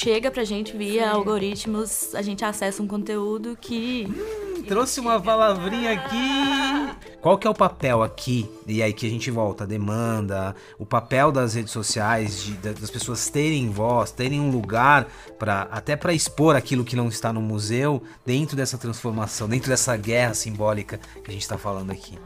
chega pra gente via Sim. algoritmos, a gente acessa um conteúdo que. Hum, trouxe uma palavrinha aqui. Qual que é o papel aqui? E aí que a gente volta, a demanda, o papel das redes sociais, de, das pessoas terem voz, terem um lugar para até para expor aquilo que não está no museu dentro dessa transformação, dentro dessa guerra simbólica que a gente está falando aqui.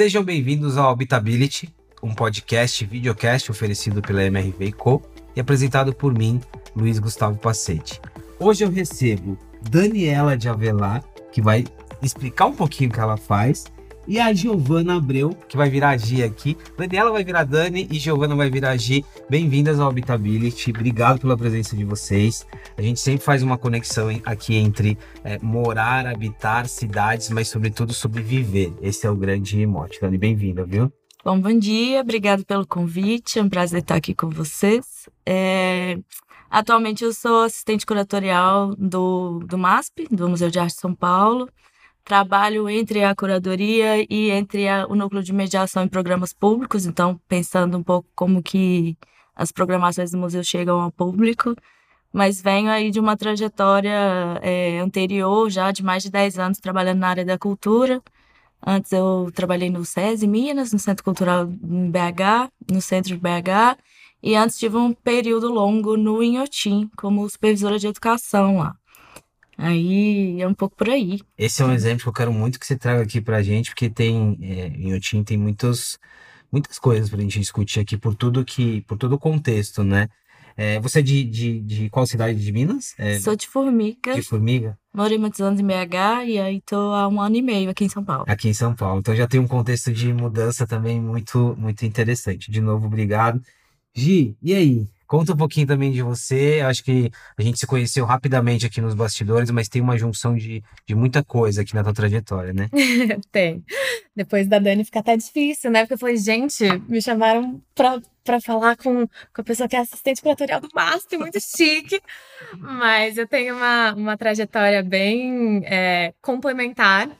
Sejam bem-vindos ao Habitability, um podcast videocast oferecido pela MRV Co e apresentado por mim, Luiz Gustavo Pacete. Hoje eu recebo Daniela de Avelar, que vai explicar um pouquinho o que ela faz, e a Giovana Abreu, que vai virar a Gi aqui. Daniela vai virar Dani e Giovana vai virar a Gi. Bem-vindas ao Habitability. Obrigado pela presença de vocês. A gente sempre faz uma conexão aqui entre é, morar, habitar cidades, mas sobretudo sobre viver. Esse é o grande mote. Dani, bem-vinda, viu? Bom, bom dia, obrigado pelo convite, é um prazer estar aqui com vocês. É... Atualmente eu sou assistente curatorial do, do MASP, do Museu de Arte de São Paulo trabalho entre a curadoria e entre a, o núcleo de mediação em programas públicos, então pensando um pouco como que as programações do museu chegam ao público, mas venho aí de uma trajetória é, anterior, já de mais de 10 anos trabalhando na área da cultura. Antes eu trabalhei no SESI Minas, no Centro Cultural BH, no centro de BH, e antes tive um período longo no Inhotim, como supervisora de educação lá. Aí é um pouco por aí. Esse é um exemplo que eu quero muito que você traga aqui pra gente, porque tem, é, em Otim tem muitos, muitas coisas pra gente discutir aqui, por tudo que, por todo o contexto, né? É, você é de, de, de, qual cidade de Minas? É, Sou de Formiga. De Formiga? Morei muitos anos em BH e aí tô há um ano e meio aqui em São Paulo. Aqui em São Paulo. Então já tem um contexto de mudança também muito, muito interessante. De novo, obrigado. Gi, e aí? Conta um pouquinho também de você. Acho que a gente se conheceu rapidamente aqui nos bastidores, mas tem uma junção de, de muita coisa aqui na tua trajetória, né? tem. Depois da Dani fica até difícil, né? Porque eu falei, gente, me chamaram pra, pra falar com, com a pessoa que é assistente curatorial do Master, muito chique. Mas eu tenho uma, uma trajetória bem é, complementar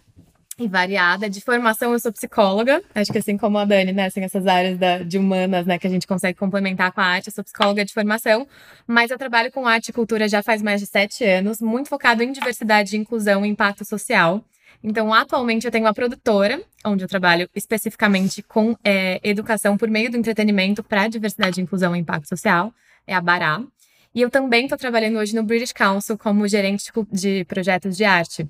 e variada. De formação, eu sou psicóloga. Acho que assim como a Dani, né? Assim, essas áreas da, de humanas, né? Que a gente consegue complementar com a arte. Eu sou psicóloga de formação, mas eu trabalho com arte e cultura já faz mais de sete anos, muito focado em diversidade, inclusão e impacto social. Então, atualmente, eu tenho uma produtora, onde eu trabalho especificamente com é, educação por meio do entretenimento para diversidade, inclusão e impacto social. É a Bará. E eu também estou trabalhando hoje no British Council como gerente de projetos de arte.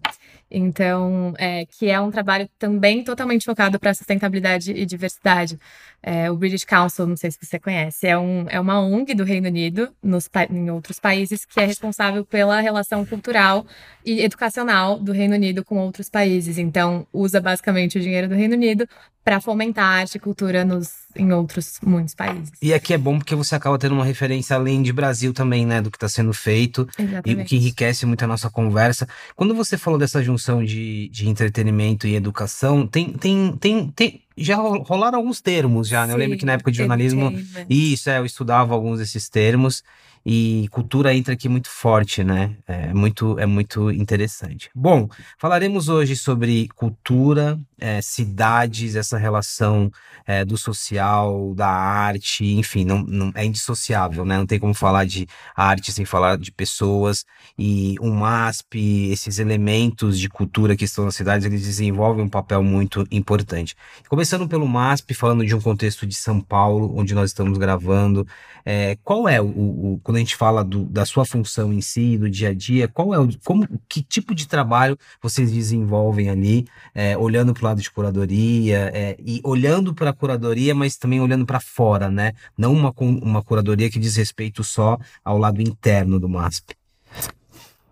Então, é, que é um trabalho também totalmente focado para sustentabilidade e diversidade. É, o British Council, não sei se você conhece, é, um, é uma ONG do Reino Unido, nos, em outros países, que é responsável pela relação cultural e educacional do Reino Unido com outros países. Então, usa basicamente o dinheiro do Reino Unido para fomentar arte e cultura nos, em outros muitos países. E aqui é bom porque você acaba tendo uma referência além de Brasil também, né, do que está sendo feito. Exatamente. E o que enriquece muito a nossa conversa. Quando você falou dessa junção de, de entretenimento e educação, tem, tem, tem, tem já rolaram alguns termos já, né? Sim, eu lembro que na época de jornalismo, isso, é, eu estudava alguns desses termos e cultura entra aqui muito forte, né? É muito, é muito interessante. Bom, falaremos hoje sobre cultura, é, cidades, essa relação é, do social, da arte, enfim, não, não, é indissociável, né? Não tem como falar de arte sem falar de pessoas e o MASP, esses elementos de cultura que estão nas cidades, eles desenvolvem um papel muito importante. Começando pelo MASP, falando de um contexto de São Paulo, onde nós estamos gravando, é, qual é o, o, quando a gente fala do, da sua função em si, do dia a dia, qual é o, como, que tipo de trabalho vocês desenvolvem ali, é, olhando para o lado de curadoria é, e olhando para a curadoria, mas também olhando para fora, né? Não uma, uma curadoria que diz respeito só ao lado interno do MASP.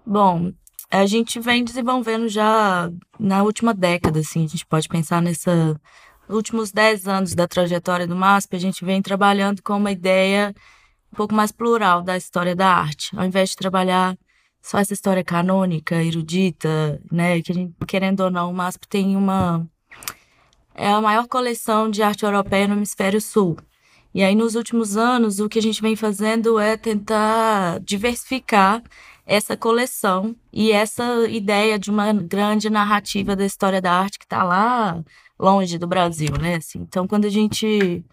Bom, a gente vem desenvolvendo já na última década, assim, a gente pode pensar nessa últimos 10 anos da trajetória do MASP, a gente vem trabalhando com uma ideia um pouco mais plural da história da arte. Ao invés de trabalhar só essa história canônica, erudita, né, que a gente, querendo ou não, o MASP tem uma é a maior coleção de arte europeia no hemisfério sul. E aí nos últimos anos o que a gente vem fazendo é tentar diversificar essa coleção e essa ideia de uma grande narrativa da história da arte que está lá longe do Brasil, né? Assim, então, quando a gente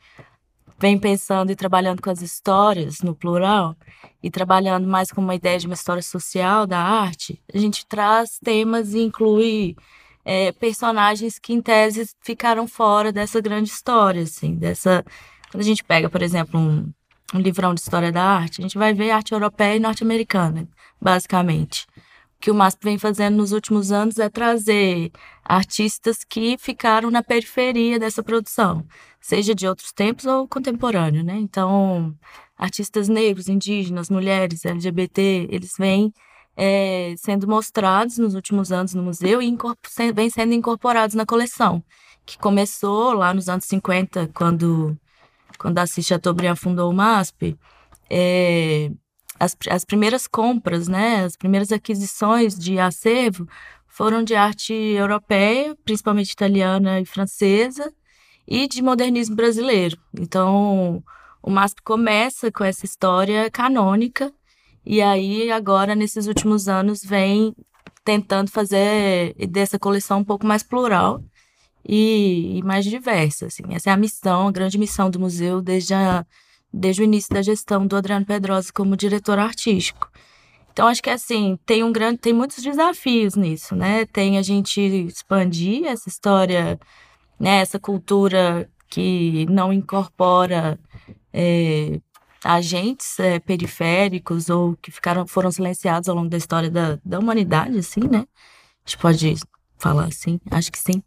vem pensando e trabalhando com as histórias no plural e trabalhando mais com uma ideia de uma história social da arte, a gente traz temas e inclui é, personagens que em tese ficaram fora dessa grande história, assim, dessa quando a gente pega, por exemplo, um, um livrão de história da arte, a gente vai ver arte europeia e norte-americana, basicamente. O que o MASP vem fazendo nos últimos anos é trazer artistas que ficaram na periferia dessa produção, seja de outros tempos ou contemporâneo, né? Então, artistas negros, indígenas, mulheres, LGBT, eles vêm é, sendo mostrados nos últimos anos no museu e vêm sendo incorporados na coleção, que começou lá nos anos 50, quando, quando Assis Chateaubriand fundou o MASP. É, as, as primeiras compras, né, as primeiras aquisições de acervo foram de arte europeia, principalmente italiana e francesa, e de modernismo brasileiro. Então, o MASP começa com essa história canônica, e aí agora, nesses últimos anos, vem tentando fazer dessa coleção um pouco mais plural e, e mais diversa. Assim. Essa é a missão, a grande missão do museu desde a desde o início da gestão do Adriano Pedrosa como diretor artístico. Então acho que assim, tem um grande, tem muitos desafios nisso, né? Tem a gente expandir essa história, né, essa cultura que não incorpora é, agentes é, periféricos ou que ficaram foram silenciados ao longo da história da, da humanidade, assim, né? A gente pode falar assim, acho que sim.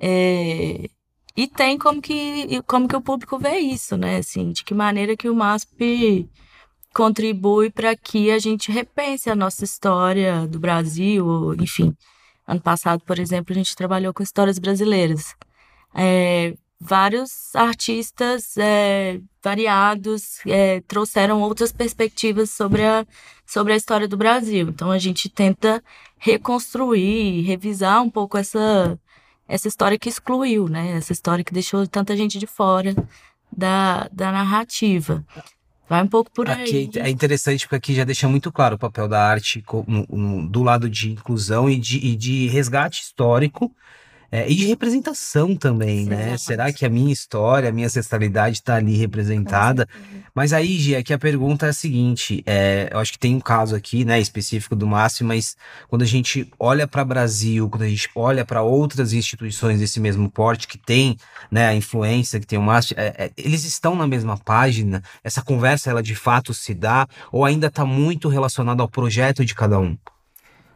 É, e tem como que, como que o público vê isso, né? Assim, de que maneira que o MASP contribui para que a gente repense a nossa história do Brasil, enfim. Ano passado, por exemplo, a gente trabalhou com histórias brasileiras. É, vários artistas é, variados é, trouxeram outras perspectivas sobre a, sobre a história do Brasil. Então a gente tenta reconstruir, revisar um pouco essa, essa história que excluiu, né? Essa história que deixou tanta gente de fora da, da narrativa. Vai um pouco por aí. Aqui é interessante porque aqui já deixa muito claro o papel da arte do lado de inclusão e de, e de resgate histórico é, e de representação também, Sim, né? Será que a minha história, a minha ancestralidade está ali representada? Mas aí, Gia, aqui a pergunta é a seguinte: é, eu acho que tem um caso aqui, né, específico do Márcio, mas quando a gente olha para o Brasil, quando a gente olha para outras instituições desse mesmo porte que tem né, a influência que tem o Márcio, é, é, eles estão na mesma página? Essa conversa, ela de fato se dá? Ou ainda está muito relacionado ao projeto de cada um?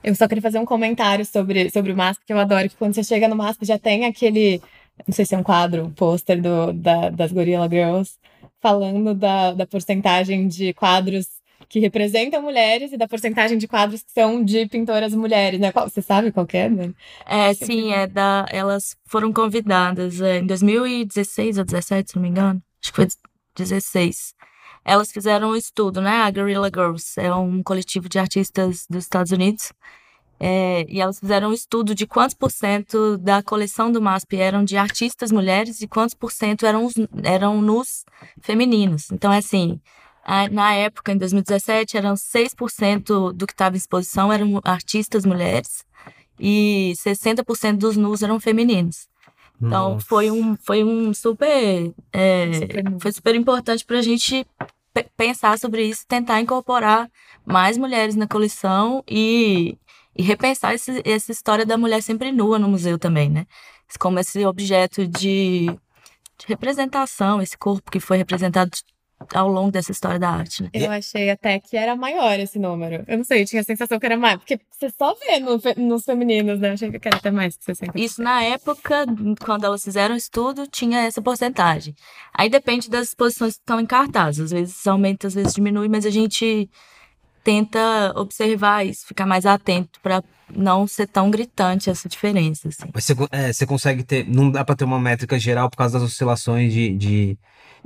Eu só queria fazer um comentário sobre, sobre o MASP, que eu adoro, que quando você chega no MASP já tem aquele, não sei se é um quadro, um pôster da, das Gorilla Girls, falando da, da porcentagem de quadros que representam mulheres e da porcentagem de quadros que são de pintoras mulheres, né? Qual, você sabe qual é, né? É, sim, é da. Elas foram convidadas é, em 2016 ou 17, se não me engano. Acho que foi 16. Elas fizeram um estudo, né? A Guerrilla Girls é um coletivo de artistas dos Estados Unidos. É, e elas fizeram um estudo de quantos por cento da coleção do MASP eram de artistas mulheres e quantos por cento eram, eram nos femininos. Então, é assim, a, na época, em 2017, eram 6% do que estava em exposição eram artistas mulheres e 60% dos nus eram femininos. Então Nossa. foi um, foi um super, é, super foi super importante para a gente pensar sobre isso, tentar incorporar mais mulheres na coleção e, e repensar esse, essa história da mulher sempre nua no museu também, né? Como esse objeto de, de representação, esse corpo que foi representado ao longo dessa história da arte, né? Eu achei até que era maior esse número. Eu não sei, eu tinha a sensação que era mais, porque você só vê no, nos femininos, né? Eu achei que era até mais que 60%. Isso na época, quando elas fizeram o estudo, tinha essa porcentagem. Aí depende das exposições que estão em cartaz. Às vezes aumenta, às vezes diminui, mas a gente tenta observar isso, ficar mais atento para não ser tão gritante essa diferença. Assim. Mas você, é, você consegue ter. Não dá para ter uma métrica geral por causa das oscilações de, de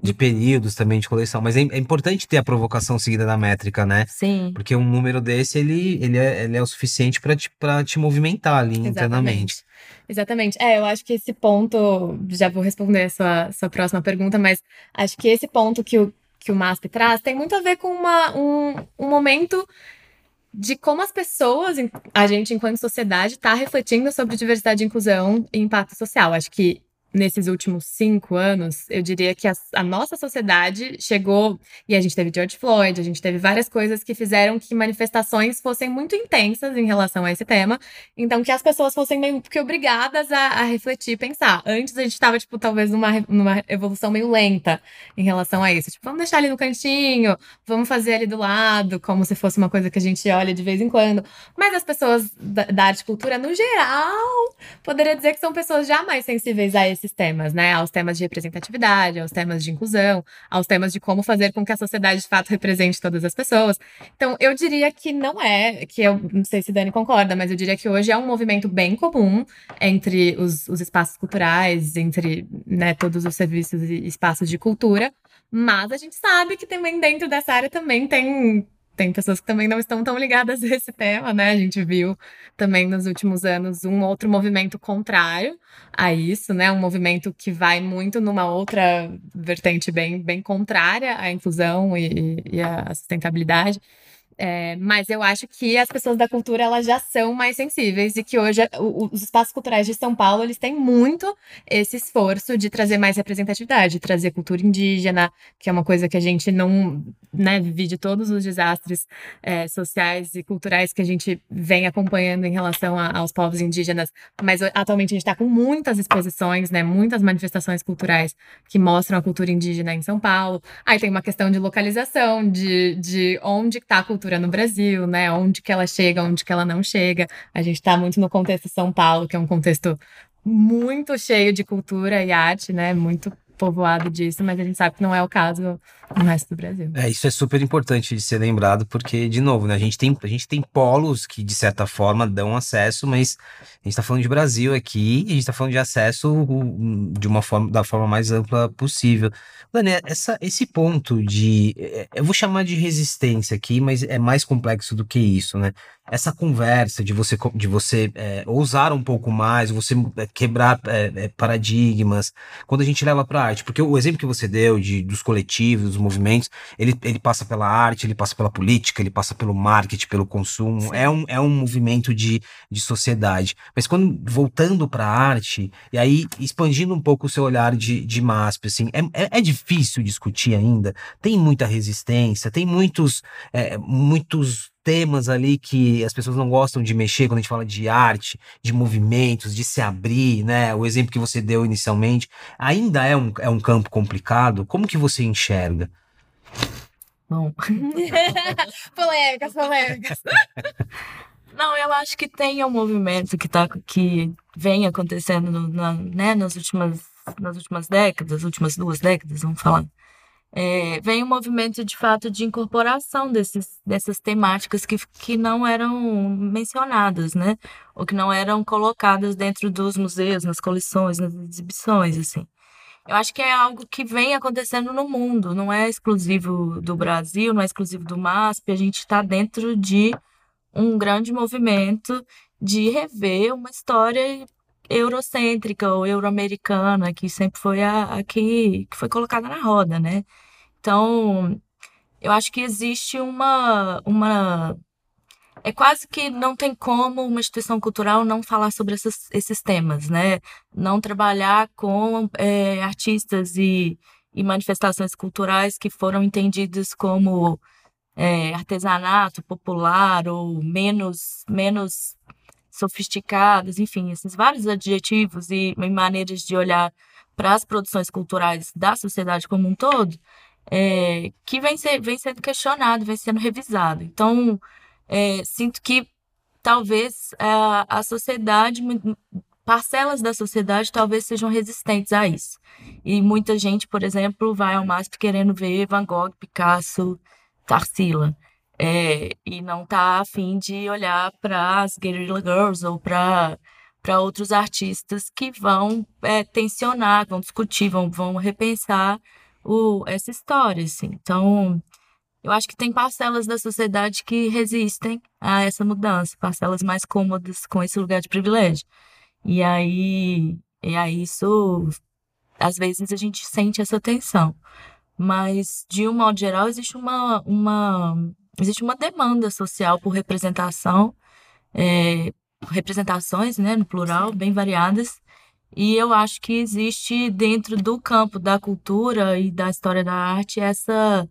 de períodos também de coleção. Mas é, é, importante ter a provocação seguida da métrica, né? Sim. Porque um número desse, ele, ele, é, ele é o suficiente para te, te movimentar ali Exatamente. internamente. Exatamente. É, eu acho que esse ponto, já vou responder a sua, sua próxima pergunta, mas acho que esse ponto que o, que o MASP traz tem muito a ver com uma, um, um momento de como as pessoas, a gente enquanto sociedade, está refletindo sobre diversidade e inclusão e impacto social. Acho que nesses últimos cinco anos, eu diria que a, a, nossa sociedade chegou. E a gente teve George Floyd, a gente teve várias coisas que fizeram que manifestações fossem muito intensas em relação a esse tema. Então, que as pessoas fossem meio que obrigadas a, a refletir, pensar. Antes a gente estava, tipo, talvez numa, numa evolução meio lenta em relação a isso. Tipo, vamos deixar ali no cantinho, vamos fazer ali do lado, como se fosse uma coisa que a gente olha de vez em quando. Mas as pessoas da, da arte e cultura, no geral, poderia dizer que são pessoas já mais sensíveis a esse esses temas, né? Aos temas de representatividade, aos temas de inclusão, aos temas de como fazer com que a sociedade de fato represente todas as pessoas. Então, eu diria que não é, que eu não sei se Dani concorda, mas eu diria que hoje é um movimento bem comum entre os, os espaços culturais, entre né, todos os serviços e espaços de cultura. Mas a gente sabe que também dentro dessa área também tem tem pessoas que também não estão tão ligadas a esse tema, né? A gente viu também nos últimos anos um outro movimento contrário a isso, né? Um movimento que vai muito numa outra vertente bem, bem contrária à inclusão e, e à sustentabilidade. É, mas eu acho que as pessoas da cultura elas já são mais sensíveis e que hoje o, os espaços culturais de São Paulo eles têm muito esse esforço de trazer mais representatividade, de trazer cultura indígena, que é uma coisa que a gente não né, vive de todos os desastres é, sociais e culturais que a gente vem acompanhando em relação a, aos povos indígenas. Mas atualmente a gente está com muitas exposições, né, muitas manifestações culturais que mostram a cultura indígena em São Paulo. Aí tem uma questão de localização, de, de onde está a cultura cultura no Brasil, né? Onde que ela chega, onde que ela não chega. A gente está muito no contexto São Paulo, que é um contexto muito cheio de cultura e arte, né? Muito povoado disso, mas a gente sabe que não é o caso no resto do Brasil. É, isso é super importante de ser lembrado, porque, de novo, né, a, gente tem, a gente tem polos que, de certa forma, dão acesso, mas a gente está falando de Brasil aqui e a gente está falando de acesso de uma forma, da forma mais ampla possível. Dani, essa, esse ponto de. É, eu vou chamar de resistência aqui, mas é mais complexo do que isso, né? Essa conversa de você, de você é, ousar um pouco mais, você é, quebrar é, é, paradigmas, quando a gente leva para arte, porque o exemplo que você deu de, dos coletivos, dos movimentos, ele, ele passa pela arte, ele passa pela política, ele passa pelo marketing, pelo consumo, é um, é um movimento de, de sociedade. Mas quando voltando para a arte, e aí expandindo um pouco o seu olhar de, de MASP, assim, é, é, é difícil difícil discutir ainda, tem muita resistência, tem muitos, é, muitos temas ali que as pessoas não gostam de mexer quando a gente fala de arte, de movimentos, de se abrir, né? O exemplo que você deu inicialmente, ainda é um, é um campo complicado. Como que você enxerga? Bom. polêmicas, polêmicas. Não, eu acho que tem um movimento que, tá, que vem acontecendo no, na, né, nas últimas nas últimas décadas, últimas duas décadas, vamos falar, é, vem um movimento de fato de incorporação desses, dessas temáticas que, que não eram mencionadas, né? Ou que não eram colocadas dentro dos museus, nas coleções, nas exibições, assim. Eu acho que é algo que vem acontecendo no mundo, não é exclusivo do Brasil, não é exclusivo do MASP, a gente está dentro de um grande movimento de rever uma história eurocêntrica ou euroamericana, que sempre foi a, a que, que foi colocada na roda, né? Então, eu acho que existe uma, uma. É quase que não tem como uma instituição cultural não falar sobre esses, esses temas, né? Não trabalhar com é, artistas e, e manifestações culturais que foram entendidas como é, artesanato popular ou menos, menos sofisticadas, enfim, esses vários adjetivos e, maneiras de olhar para as produções culturais da sociedade como um todo, é, que vem, ser, vem sendo questionado, vem sendo revisado. Então, é, sinto que talvez a, a sociedade, parcelas da sociedade talvez sejam resistentes a isso. E muita gente, por exemplo, vai ao MASP querendo ver Van Gogh, Picasso, Tarsila é, e não está afim de olhar para as Guerrilla Girls ou para para outros artistas que vão é, tensionar, vão discutir, vão, vão repensar o, essa história, assim. Então, eu acho que tem parcelas da sociedade que resistem a essa mudança, parcelas mais cômodas com esse lugar de privilégio. E aí, e aí isso, às vezes a gente sente essa tensão. Mas, de um modo geral, existe uma, uma existe uma demanda social por representação, é, representações, né, no plural, bem variadas. E eu acho que existe dentro do campo da cultura e da história da arte essa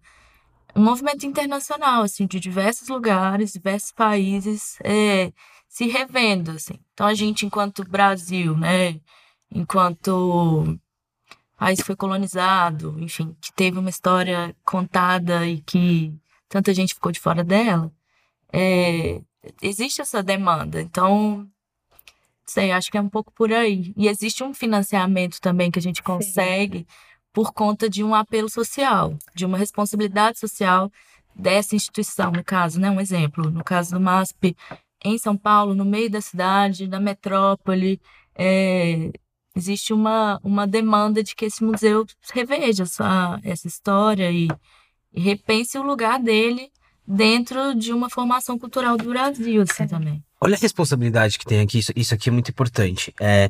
um movimento internacional, assim, de diversos lugares, diversos países, é, se revendo, assim. Então a gente, enquanto Brasil, né, enquanto país foi colonizado, enfim, que teve uma história contada e que tanta gente ficou de fora dela, é, existe essa demanda. Então, sei, acho que é um pouco por aí. E existe um financiamento também que a gente consegue Sim. por conta de um apelo social, de uma responsabilidade social dessa instituição, no caso, né? Um exemplo, no caso do MASP, em São Paulo, no meio da cidade, na metrópole, é, existe uma, uma demanda de que esse museu reveja essa, essa história e, e repense o lugar dele dentro de uma formação cultural do Brasil, assim, também. Olha a responsabilidade que tem aqui, isso, isso aqui é muito importante. É,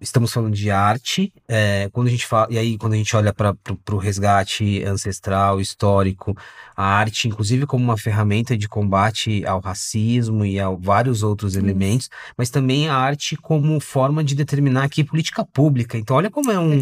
estamos falando de arte, é, quando a gente fala, e aí quando a gente olha para o resgate ancestral, histórico, a arte, inclusive como uma ferramenta de combate ao racismo e a vários outros elementos, mas também a arte como forma de determinar aqui política pública. Então olha como é um,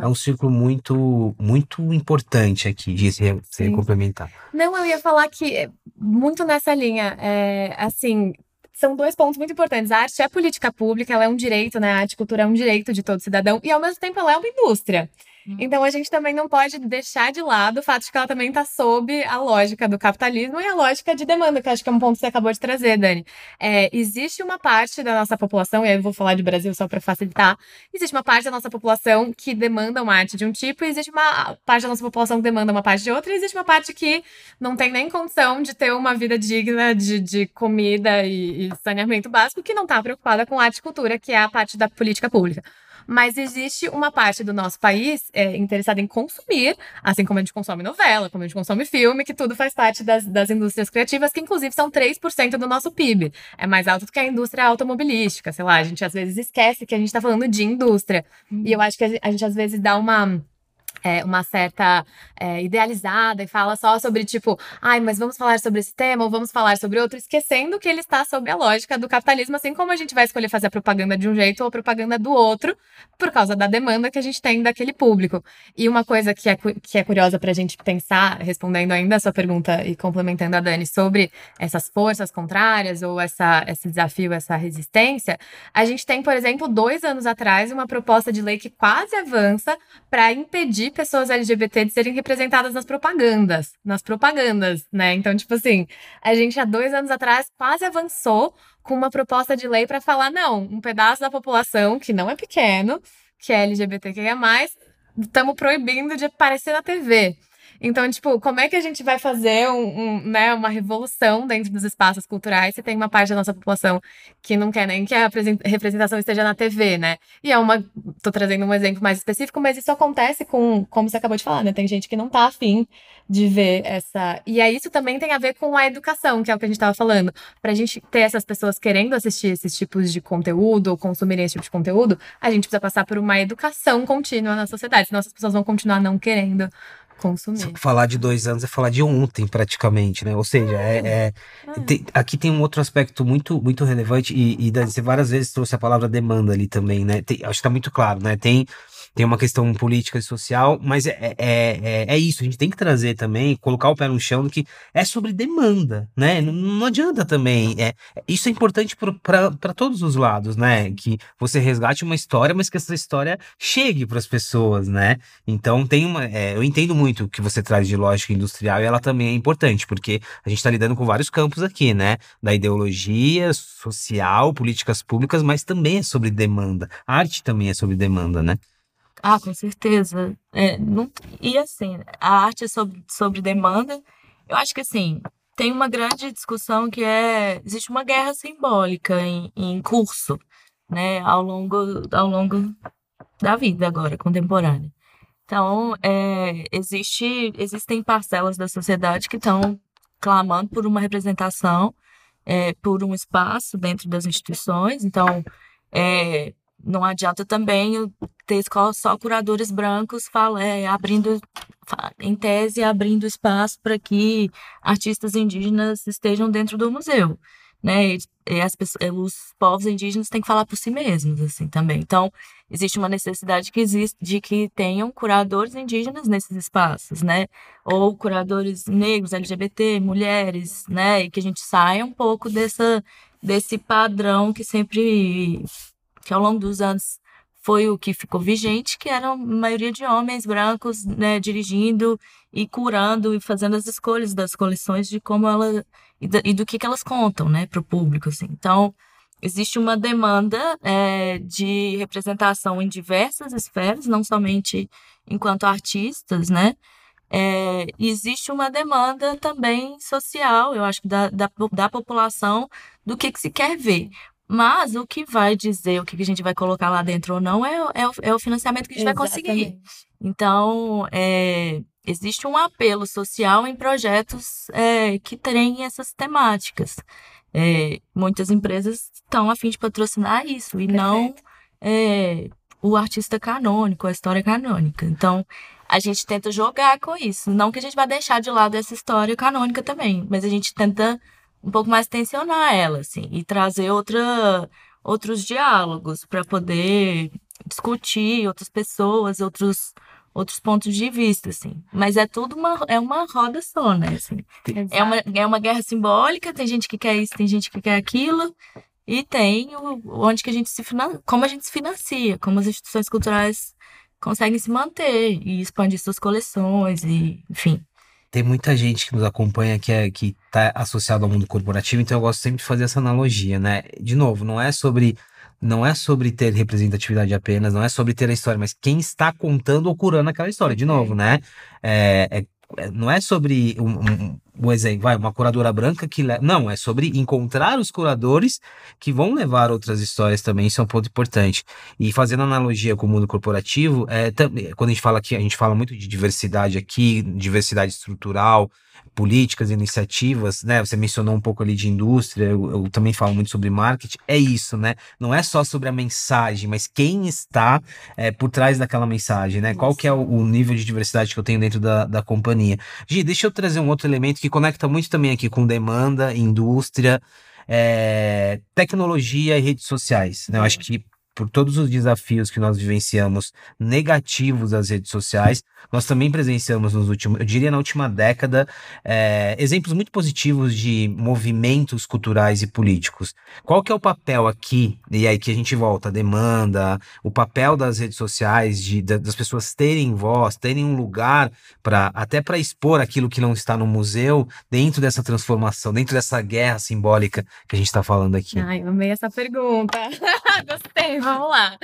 é um círculo muito, muito importante aqui de se, se complementar. Não, eu ia falar que é muito nessa linha, é, assim, são dois pontos muito importantes. A arte é política pública, ela é um direito, né? A arte e cultura é um direito de todo cidadão, e ao mesmo tempo ela é uma indústria. Uhum. Então a gente também não pode deixar de lado o fato de que ela também está sob a lógica do capitalismo e a lógica de demanda, que acho que é um ponto que você acabou de trazer, Dani. É, existe uma parte da nossa população, e aí eu vou falar de Brasil só para facilitar, existe uma parte da nossa população que demanda uma arte de um tipo, e existe uma parte da nossa população que demanda uma parte de outra, e existe uma parte que não tem nem condição de ter uma vida digna de, de comida e, e saneamento básico, que não está preocupada com arte e cultura, que é a parte da política pública mas existe uma parte do nosso país é, interessada em consumir, assim como a gente consome novela, como a gente consome filme, que tudo faz parte das, das indústrias criativas, que inclusive são 3% do nosso PIB. É mais alto do que a indústria automobilística, sei lá, a gente às vezes esquece que a gente está falando de indústria. E eu acho que a gente às vezes dá uma é, uma certa é, idealizada e fala só sobre, tipo, ai, mas vamos falar sobre esse tema ou vamos falar sobre outro, esquecendo que ele está sob a lógica do capitalismo, assim como a gente vai escolher fazer a propaganda de um jeito ou a propaganda do outro, por causa da demanda que a gente tem daquele público. E uma coisa que é, que é curiosa para a gente pensar, respondendo ainda a sua pergunta e complementando a Dani, sobre essas forças contrárias ou essa, esse desafio, essa resistência, a gente tem, por exemplo, dois anos atrás, uma proposta de lei que quase avança para impedir impedir pessoas LGBT de serem representadas nas propagandas, nas propagandas, né? Então, tipo assim, a gente há dois anos atrás quase avançou com uma proposta de lei para falar, não, um pedaço da população que não é pequeno, que é LGBTQIA+, estamos proibindo de aparecer na TV. Então, tipo, como é que a gente vai fazer um, um, né, uma revolução dentro dos espaços culturais se tem uma parte da nossa população que não quer nem que a representação esteja na TV, né? E é uma. Tô trazendo um exemplo mais específico, mas isso acontece com, como você acabou de falar, né? Tem gente que não tá afim de ver essa. E aí isso também tem a ver com a educação, que é o que a gente estava falando. Pra gente ter essas pessoas querendo assistir esses tipos de conteúdo ou consumirem esse tipo de conteúdo, a gente precisa passar por uma educação contínua na sociedade, senão essas pessoas vão continuar não querendo consumir. Falar de dois anos é falar de ontem, praticamente, né? Ou seja, é, é, é. Tem, aqui tem um outro aspecto muito, muito relevante, e, e você várias vezes trouxe a palavra demanda ali também, né? Tem, acho que tá muito claro, né? Tem tem uma questão política e social, mas é, é, é, é, isso, a gente tem que trazer também, colocar o pé no chão que é sobre demanda, né? Não, não adianta também. É, isso é importante para todos os lados, né? Que você resgate uma história, mas que essa história chegue para as pessoas, né? Então tem uma. É, eu entendo muito o que você traz de lógica industrial e ela também é importante, porque a gente está lidando com vários campos aqui, né? Da ideologia social, políticas públicas, mas também é sobre demanda. A arte também é sobre demanda, né? Ah, com certeza. É, não, e assim, a arte é sobre, sobre demanda. Eu acho que assim, tem uma grande discussão que é. Existe uma guerra simbólica em, em curso, né? Ao longo, ao longo da vida agora, contemporânea. Então, é, existe, existem parcelas da sociedade que estão clamando por uma representação, é, por um espaço dentro das instituições. Então, é, não adianta também ter só curadores brancos fala, é, abrindo, em tese, abrindo espaço para que artistas indígenas estejam dentro do museu né? E as pessoas, os povos indígenas têm que falar por si mesmos, assim, também. Então, existe uma necessidade que existe de que tenham curadores indígenas nesses espaços, né? Ou curadores negros, LGBT, mulheres, né? E que a gente saia um pouco dessa, desse padrão que sempre, que ao longo dos anos foi o que ficou vigente, que era a maioria de homens brancos, né, dirigindo e curando e fazendo as escolhas das coleções de como ela e do, que, que elas contam, né, para o público, assim. Então, existe uma demanda é, de representação em diversas esferas, não somente enquanto artistas, né, é, existe uma demanda também social, eu acho da, da, da população, do que, que se quer ver. Mas o que vai dizer o que a gente vai colocar lá dentro ou não é, é, o, é o financiamento que a gente Exatamente. vai conseguir. Então, é, existe um apelo social em projetos é, que têm essas temáticas. É, muitas empresas estão a fim de patrocinar isso e Perfeito. não é, o artista canônico, a história canônica. Então, a gente tenta jogar com isso. Não que a gente vá deixar de lado essa história canônica também, mas a gente tenta um pouco mais tensionar ela, assim, e trazer outra, outros diálogos para poder discutir outras pessoas, outros outros pontos de vista, assim. Mas é tudo uma, é uma roda só, né? Assim. É, uma, é uma guerra simbólica, tem gente que quer isso, tem gente que quer aquilo, e tem o, onde que a gente se financia, como a gente se financia, como as instituições culturais conseguem se manter e expandir suas coleções, e enfim tem muita gente que nos acompanha que é que está associado ao mundo corporativo, então eu gosto sempre de fazer essa analogia, né? De novo, não é sobre não é sobre ter representatividade apenas, não é sobre ter a história, mas quem está contando ou curando aquela história. De novo, né? É, é é, não é sobre um, um, um, exemplo, vai, uma curadora branca que leva. Não, é sobre encontrar os curadores que vão levar outras histórias também. Isso é um ponto importante. E fazendo analogia com o mundo corporativo, é, também, quando a gente fala aqui, a gente fala muito de diversidade aqui, diversidade estrutural, políticas, iniciativas, né? Você mencionou um pouco ali de indústria, eu, eu, também falo muito sobre marketing. É isso, né? Não é só sobre a mensagem, mas quem está é, por trás daquela mensagem, né? Isso. Qual que é o, o, nível de diversidade que eu tenho dentro da, da companhia. Gi, deixa eu trazer um outro elemento que conecta muito também aqui com demanda, indústria, é, tecnologia e redes sociais. Né? Eu acho que por todos os desafios que nós vivenciamos negativos das redes sociais, nós também presenciamos nos últimos, eu diria na última década, é, exemplos muito positivos de movimentos culturais e políticos. Qual que é o papel aqui, e aí que a gente volta, a demanda, o papel das redes sociais, de, das pessoas terem voz, terem um lugar para até para expor aquilo que não está no museu dentro dessa transformação, dentro dessa guerra simbólica que a gente está falando aqui? Ai, amei essa pergunta. Gostei vamos lá.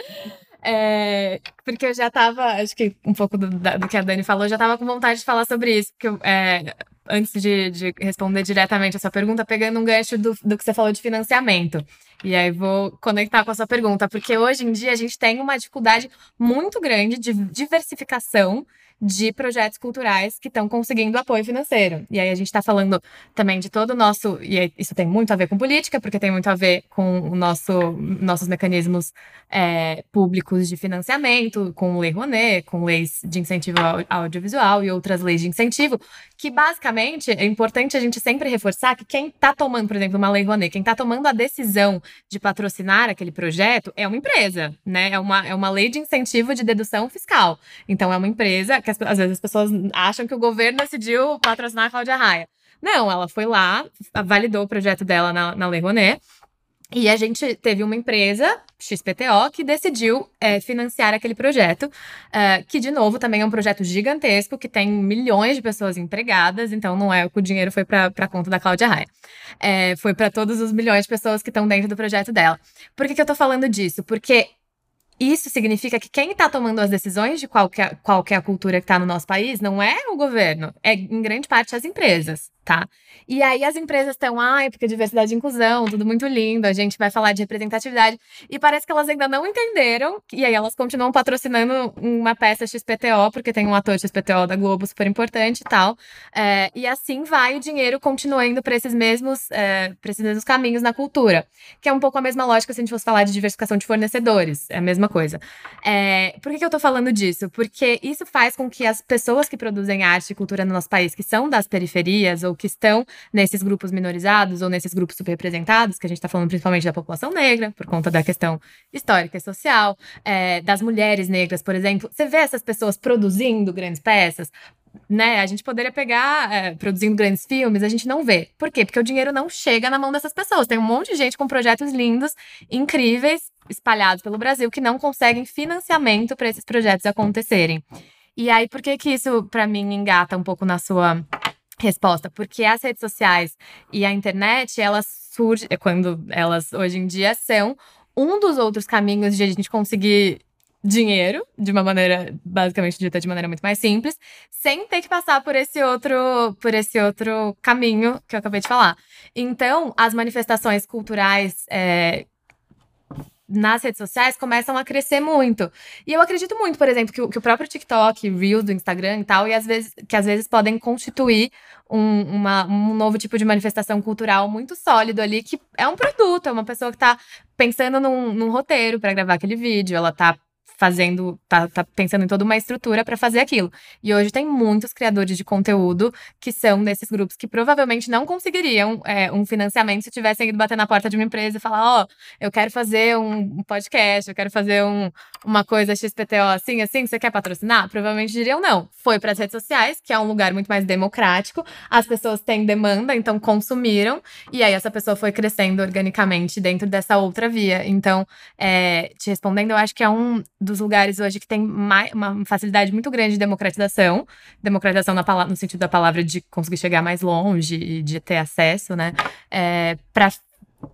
É, porque eu já tava, acho que um pouco do, do, que a Dani falou, já tava com vontade de falar sobre isso, porque eu, é, antes de, de, responder diretamente a sua pergunta, pegando um gancho do, do que você falou de financiamento. E aí vou conectar com a sua pergunta, porque hoje em dia a gente tem uma dificuldade muito grande de diversificação de projetos culturais que estão conseguindo apoio financeiro. E aí a gente está falando também de todo o nosso. E isso tem muito a ver com política, porque tem muito a ver com o nosso, nossos mecanismos é, públicos de financiamento, com Lei Rouanet, com leis de incentivo ao audiovisual e outras leis de incentivo, que basicamente é importante a gente sempre reforçar que quem está tomando, por exemplo, uma Lei Rouanet, quem está tomando a decisão de patrocinar aquele projeto é uma empresa, né? É uma, é uma lei de incentivo de dedução fiscal. Então, é uma empresa que as, às vezes as pessoas acham que o governo decidiu patrocinar a Cláudia Raia. Não, ela foi lá, validou o projeto dela na, na Lei Rouanet, e a gente teve uma empresa, XPTO, que decidiu é, financiar aquele projeto, é, que, de novo, também é um projeto gigantesco, que tem milhões de pessoas empregadas, então não é que o dinheiro foi para a conta da Cláudia Raia. É, foi para todos os milhões de pessoas que estão dentro do projeto dela. Por que, que eu estou falando disso? Porque isso significa que quem está tomando as decisões de qual que, é, qual que é a cultura que está no nosso país não é o governo, é em grande parte as empresas. Tá? E aí as empresas estão, ai, porque diversidade e inclusão, tudo muito lindo, a gente vai falar de representatividade. E parece que elas ainda não entenderam, e aí elas continuam patrocinando uma peça XPTO, porque tem um ator XPTO da Globo super importante e tal. É, e assim vai o dinheiro continuando para esses mesmos é, esses mesmos caminhos na cultura. Que é um pouco a mesma lógica se a gente fosse falar de diversificação de fornecedores. É a mesma coisa. É, por que, que eu tô falando disso? Porque isso faz com que as pessoas que produzem arte e cultura no nosso país, que são das periferias ou que estão nesses grupos minorizados ou nesses grupos subrepresentados, que a gente está falando principalmente da população negra, por conta da questão histórica e social, é, das mulheres negras, por exemplo. Você vê essas pessoas produzindo grandes peças, né, a gente poderia pegar é, produzindo grandes filmes, a gente não vê. Por quê? Porque o dinheiro não chega na mão dessas pessoas. Tem um monte de gente com projetos lindos, incríveis, espalhados pelo Brasil, que não conseguem financiamento para esses projetos acontecerem. E aí, por que que isso, para mim, engata um pouco na sua resposta, porque as redes sociais e a internet, elas surgem, quando elas hoje em dia são um dos outros caminhos de a gente conseguir dinheiro, de uma maneira, basicamente dita de maneira muito mais simples, sem ter que passar por esse outro, por esse outro caminho que eu acabei de falar. Então, as manifestações culturais é, nas redes sociais começam a crescer muito. E eu acredito muito, por exemplo, que o, que o próprio TikTok, Reels do Instagram e tal, e às vezes, que às vezes podem constituir um, uma, um novo tipo de manifestação cultural muito sólido ali, que é um produto, é uma pessoa que está pensando num, num roteiro para gravar aquele vídeo, ela está fazendo, tá, tá pensando em toda uma estrutura para fazer aquilo. E hoje tem muitos criadores de conteúdo que são desses grupos que provavelmente não conseguiriam é, um financiamento se tivessem ido bater na porta de uma empresa e falar: Ó, oh, eu quero fazer um podcast, eu quero fazer um, uma coisa XPTO assim, assim, você quer patrocinar? Provavelmente diriam não. Foi para as redes sociais, que é um lugar muito mais democrático, as pessoas têm demanda, então consumiram, e aí essa pessoa foi crescendo organicamente dentro dessa outra via. Então, é, te respondendo, eu acho que é um dos lugares hoje que tem mais, uma facilidade muito grande de democratização. Democratização no sentido da palavra de conseguir chegar mais longe e de ter acesso, né? É, para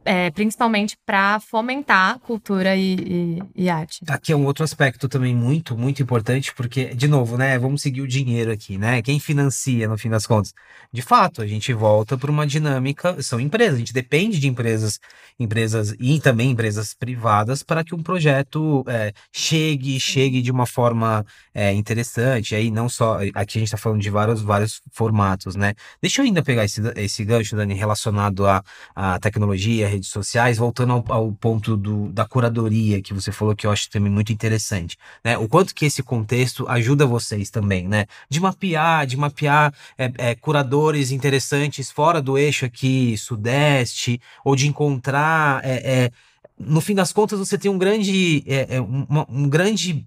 é, principalmente para fomentar cultura e, e, e, arte. Aqui é um outro aspecto também muito, muito importante, porque, de novo, né, vamos seguir o dinheiro aqui, né? Quem financia, no fim das contas? De fato, a gente volta para uma dinâmica, são empresas, a gente depende de empresas, empresas e também empresas privadas para que um projeto é, chegue, chegue de uma forma é, interessante. Aí não só, aqui a gente está falando de vários, vários formatos, né? Deixa eu ainda pegar esse, esse gancho, Dani, relacionado à, à tecnologia redes sociais, voltando ao, ao ponto do, da curadoria que você falou que eu acho também muito interessante, né? O quanto que esse contexto ajuda vocês também, né? De mapear, de mapear é, é, curadores interessantes fora do eixo aqui sudeste, ou de encontrar é, é no fim das contas, você tem um grande, é, é uma, um grande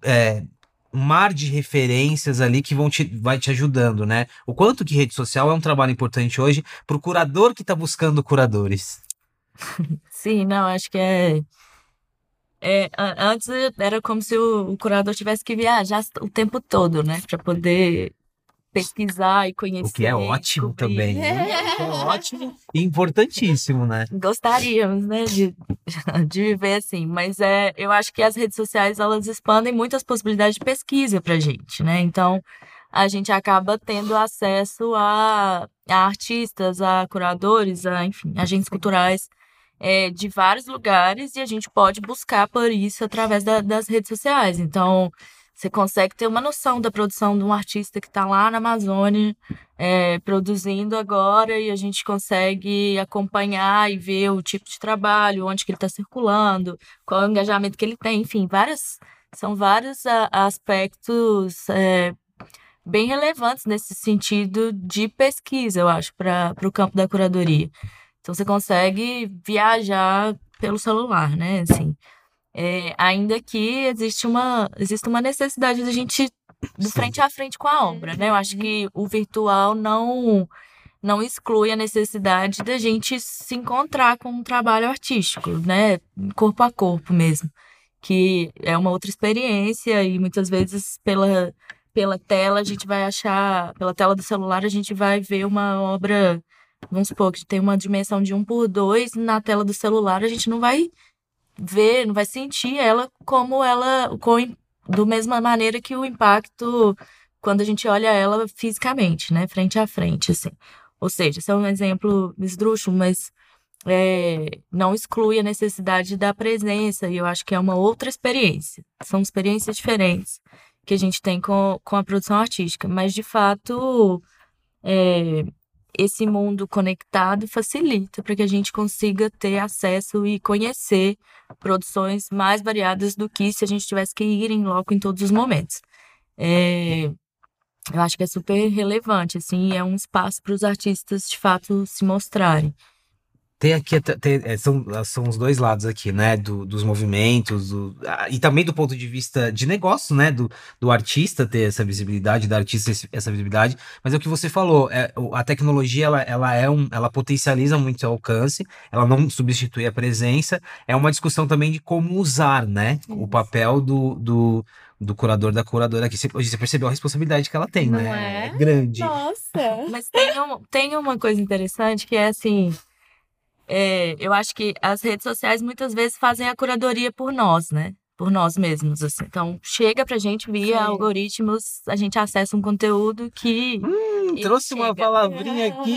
mar de referências ali que vão te, vai te ajudando, né? O quanto que rede social é um trabalho importante hoje para o curador que está buscando curadores. Sim, não, acho que é. É, antes era como se o, o curador tivesse que viajar o tempo todo, né? Para poder pesquisar e conhecer. O que é ótimo descobrir. também. Né? É ótimo e importantíssimo, né? Gostaríamos, né, de, de viver assim. Mas é, eu acho que as redes sociais, elas expandem muitas possibilidades de pesquisa pra gente, né? Então, a gente acaba tendo acesso a, a artistas, a curadores, a, enfim, agentes culturais é, de vários lugares e a gente pode buscar por isso através da, das redes sociais. Então, você consegue ter uma noção da produção de um artista que está lá na Amazônia é, produzindo agora e a gente consegue acompanhar e ver o tipo de trabalho, onde que ele está circulando, qual é o engajamento que ele tem, enfim, várias são vários a, aspectos é, bem relevantes nesse sentido de pesquisa, eu acho, para o campo da curadoria. Então você consegue viajar pelo celular, né? Assim, é, ainda que existe uma, existe uma necessidade de a gente do frente a frente com a obra, né? Eu acho que o virtual não não exclui a necessidade da gente se encontrar com um trabalho artístico, né? Corpo a corpo mesmo, que é uma outra experiência e muitas vezes pela pela tela a gente vai achar, pela tela do celular a gente vai ver uma obra vamos supor que tem uma dimensão de 1 por 2 na tela do celular, a gente não vai ver, não vai sentir ela como ela, com, do mesma maneira que o impacto quando a gente olha ela fisicamente, né, frente a frente, assim. Ou seja, isso é um exemplo esdrúxulo, mas é, não exclui a necessidade da presença, e eu acho que é uma outra experiência. São experiências diferentes que a gente tem com, com a produção artística, mas de fato é, esse mundo conectado facilita para que a gente consiga ter acesso e conhecer produções mais variadas do que se a gente tivesse que ir em loco em todos os momentos. É, eu acho que é super relevante, assim, é um espaço para os artistas de fato se mostrarem. Tem aqui, tem, é, são, são os dois lados aqui, né? Do, dos movimentos, do, e também do ponto de vista de negócio, né? Do, do artista ter essa visibilidade, da artista essa visibilidade. Mas é o que você falou, é, a tecnologia, ela, ela, é um, ela potencializa muito o alcance, ela não substitui a presença. É uma discussão também de como usar, né? O papel do, do, do curador, da curadora aqui. Você, você percebeu a responsabilidade que ela tem, não né? É? é grande. Nossa! Mas tem, um, tem uma coisa interessante que é assim é, eu acho que as redes sociais muitas vezes fazem a curadoria por nós, né? Por nós mesmos, assim. Então, chega pra gente via Sim. algoritmos, a gente acessa um conteúdo que. Hum, trouxe chega. uma palavrinha aqui.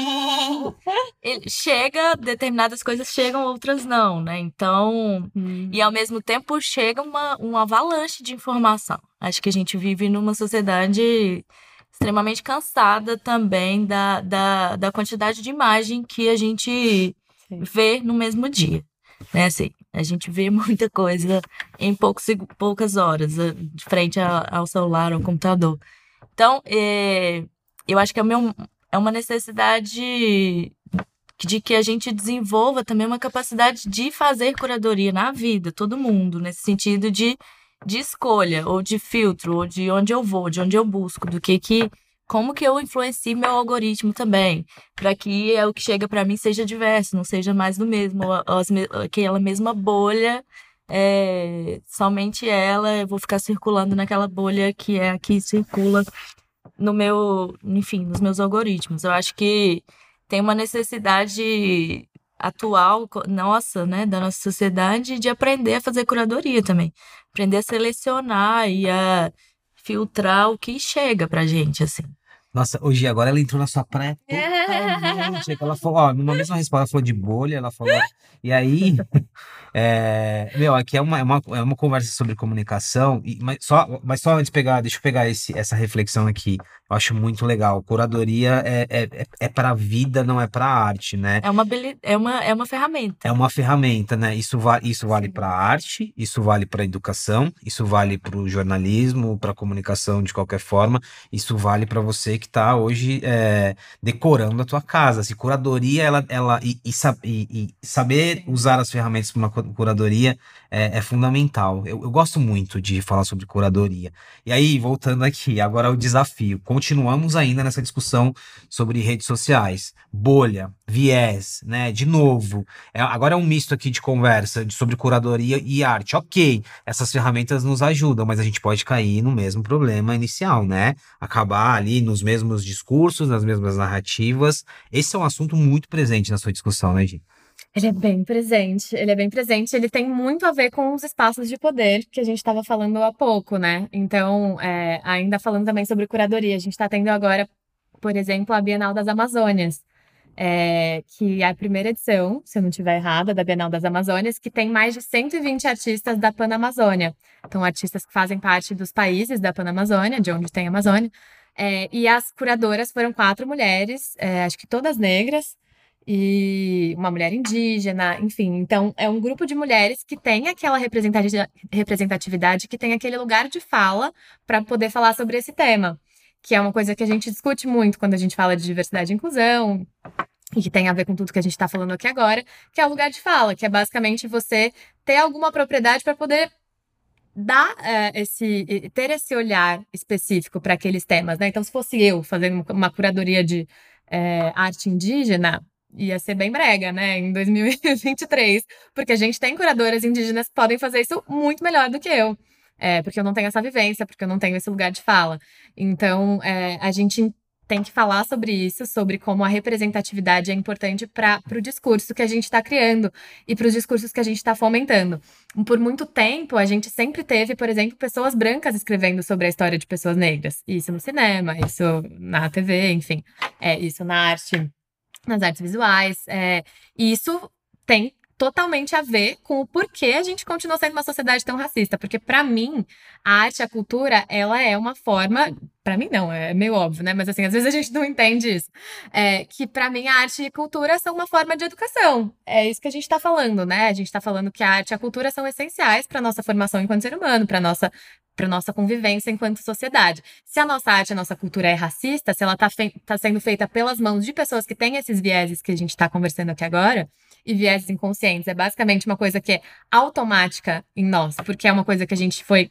Ele chega, determinadas coisas chegam, outras não, né? Então. Hum. E ao mesmo tempo chega uma, uma avalanche de informação. Acho que a gente vive numa sociedade extremamente cansada também da, da, da quantidade de imagem que a gente ver no mesmo dia. Né, assim, a gente vê muita coisa em poucos, poucas horas, eh, de frente ao celular, ao computador. Então, é, eu acho que é, meu, é uma necessidade de que a gente desenvolva também uma capacidade de fazer curadoria na vida, todo mundo, nesse sentido de, de escolha, ou de filtro, ou de onde eu vou, de onde eu busco, do que que como que eu influencio meu algoritmo também, para que é o que chega para mim seja diverso, não seja mais do mesmo, as, aquela mesma bolha, é, somente ela, eu vou ficar circulando naquela bolha que é a que circula no meu, enfim, nos meus algoritmos. Eu acho que tem uma necessidade atual, nossa, né, da nossa sociedade, de aprender a fazer curadoria também, aprender a selecionar e a filtrar o que chega pra gente, assim. Nossa, hoje agora ela entrou na sua praia totalmente. ela falou, ó, numa mesma resposta, ela falou de bolha, ela falou. E aí, é, meu, aqui é uma, é, uma, é uma conversa sobre comunicação, e, mas, só, mas só antes de pegar, deixa eu pegar esse, essa reflexão aqui. Eu acho muito legal. Curadoria é, é, é, para a vida, não é para a arte, né? É uma, é, uma, é uma ferramenta. É uma ferramenta, né? Isso, va isso vale para a arte, isso vale para a educação, isso vale para o jornalismo, para a comunicação de qualquer forma, isso vale para você que está hoje é, decorando a tua casa. Se curadoria, ela, ela e, e, e, e saber usar as ferramentas para uma curadoria é, é fundamental. Eu, eu gosto muito de falar sobre curadoria. E aí, voltando aqui, agora o desafio continuamos ainda nessa discussão sobre redes sociais, bolha, viés, né? De novo, é, agora é um misto aqui de conversa de, sobre curadoria e arte. Ok, essas ferramentas nos ajudam, mas a gente pode cair no mesmo problema inicial, né? Acabar ali nos mesmos discursos, nas mesmas narrativas. Esse é um assunto muito presente na sua discussão, né, Gi? Ele é bem presente, ele é bem presente, ele tem muito a ver com os espaços de poder que a gente estava falando há pouco, né? Então, é, ainda falando também sobre curadoria, a gente está tendo agora, por exemplo, a Bienal das Amazônias, é, que é a primeira edição, se eu não estiver errada, da Bienal das Amazônias, que tem mais de 120 artistas da Panamazônia. Então, artistas que fazem parte dos países da Panamazônia, de onde tem a Amazônia. É, e as curadoras foram quatro mulheres, é, acho que todas negras, e uma mulher indígena, enfim. Então, é um grupo de mulheres que tem aquela representatividade, que tem aquele lugar de fala para poder falar sobre esse tema, que é uma coisa que a gente discute muito quando a gente fala de diversidade e inclusão. E que tem a ver com tudo que a gente está falando aqui agora, que é o lugar de fala, que é basicamente você ter alguma propriedade para poder dar é, esse ter esse olhar específico para aqueles temas, né? Então, se fosse eu fazendo uma curadoria de é, arte indígena, ia ser bem brega, né, em 2023, porque a gente tem curadoras indígenas que podem fazer isso muito melhor do que eu. É, porque eu não tenho essa vivência, porque eu não tenho esse lugar de fala. Então, é, a gente tem que falar sobre isso, sobre como a representatividade é importante para o discurso que a gente está criando e para os discursos que a gente está fomentando. Por muito tempo, a gente sempre teve, por exemplo, pessoas brancas escrevendo sobre a história de pessoas negras. Isso no cinema, isso na TV, enfim, é, isso na arte nas artes visuais. É, e isso tem totalmente a ver com o porquê a gente continua sendo uma sociedade tão racista. Porque, para mim, a arte, a cultura, ela é uma forma. para mim, não, é meio óbvio, né? Mas, assim, às vezes a gente não entende isso. É, que, para mim, a arte e cultura são uma forma de educação. É isso que a gente tá falando, né? A gente tá falando que a arte e a cultura são essenciais para nossa formação enquanto ser humano, para nossa para nossa convivência enquanto sociedade. Se a nossa arte, a nossa cultura é racista, se ela está tá sendo feita pelas mãos de pessoas que têm esses vieses que a gente está conversando aqui agora, e vieses inconscientes. É basicamente uma coisa que é automática em nós, porque é uma coisa que a gente foi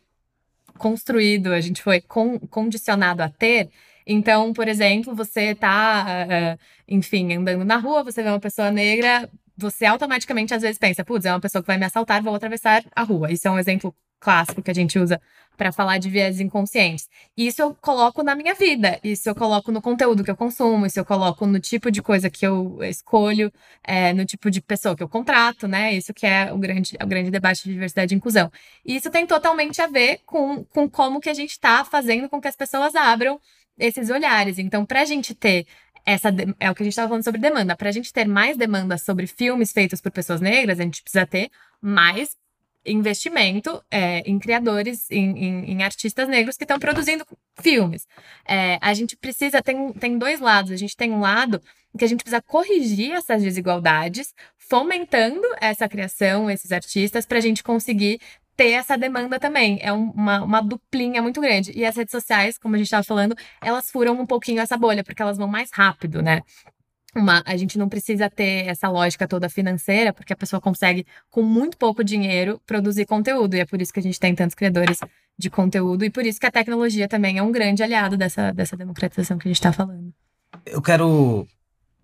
construído, a gente foi con condicionado a ter. Então, por exemplo, você tá, uh, enfim, andando na rua, você vê uma pessoa negra, você automaticamente às vezes pensa, putz, é uma pessoa que vai me assaltar, vou atravessar a rua. Isso é um exemplo clássico que a gente usa para falar de viés inconscientes. Isso eu coloco na minha vida, isso eu coloco no conteúdo que eu consumo, isso eu coloco no tipo de coisa que eu escolho, é, no tipo de pessoa que eu contrato, né? Isso que é o grande, o grande debate de diversidade e inclusão. E isso tem totalmente a ver com, com como que a gente está fazendo com que as pessoas abram esses olhares. Então, para a gente ter essa é o que a gente estava falando sobre demanda. Para a gente ter mais demanda sobre filmes feitos por pessoas negras, a gente precisa ter mais investimento é, em criadores, em, em, em, artistas negros que estão produzindo filmes. É, a gente precisa, tem, tem dois lados. A gente tem um lado que a gente precisa corrigir essas desigualdades, fomentando essa criação, esses artistas, para a gente conseguir ter essa demanda também. É uma, uma duplinha muito grande. E as redes sociais, como a gente estava falando, elas furam um pouquinho essa bolha, porque elas vão mais rápido, né? uma, a gente não precisa ter essa lógica toda financeira, porque a pessoa consegue, com muito pouco dinheiro, produzir conteúdo. E é por isso que a gente tem tantos criadores de conteúdo e por isso que a tecnologia também é um grande aliado dessa, dessa democratização que a gente está falando. Eu quero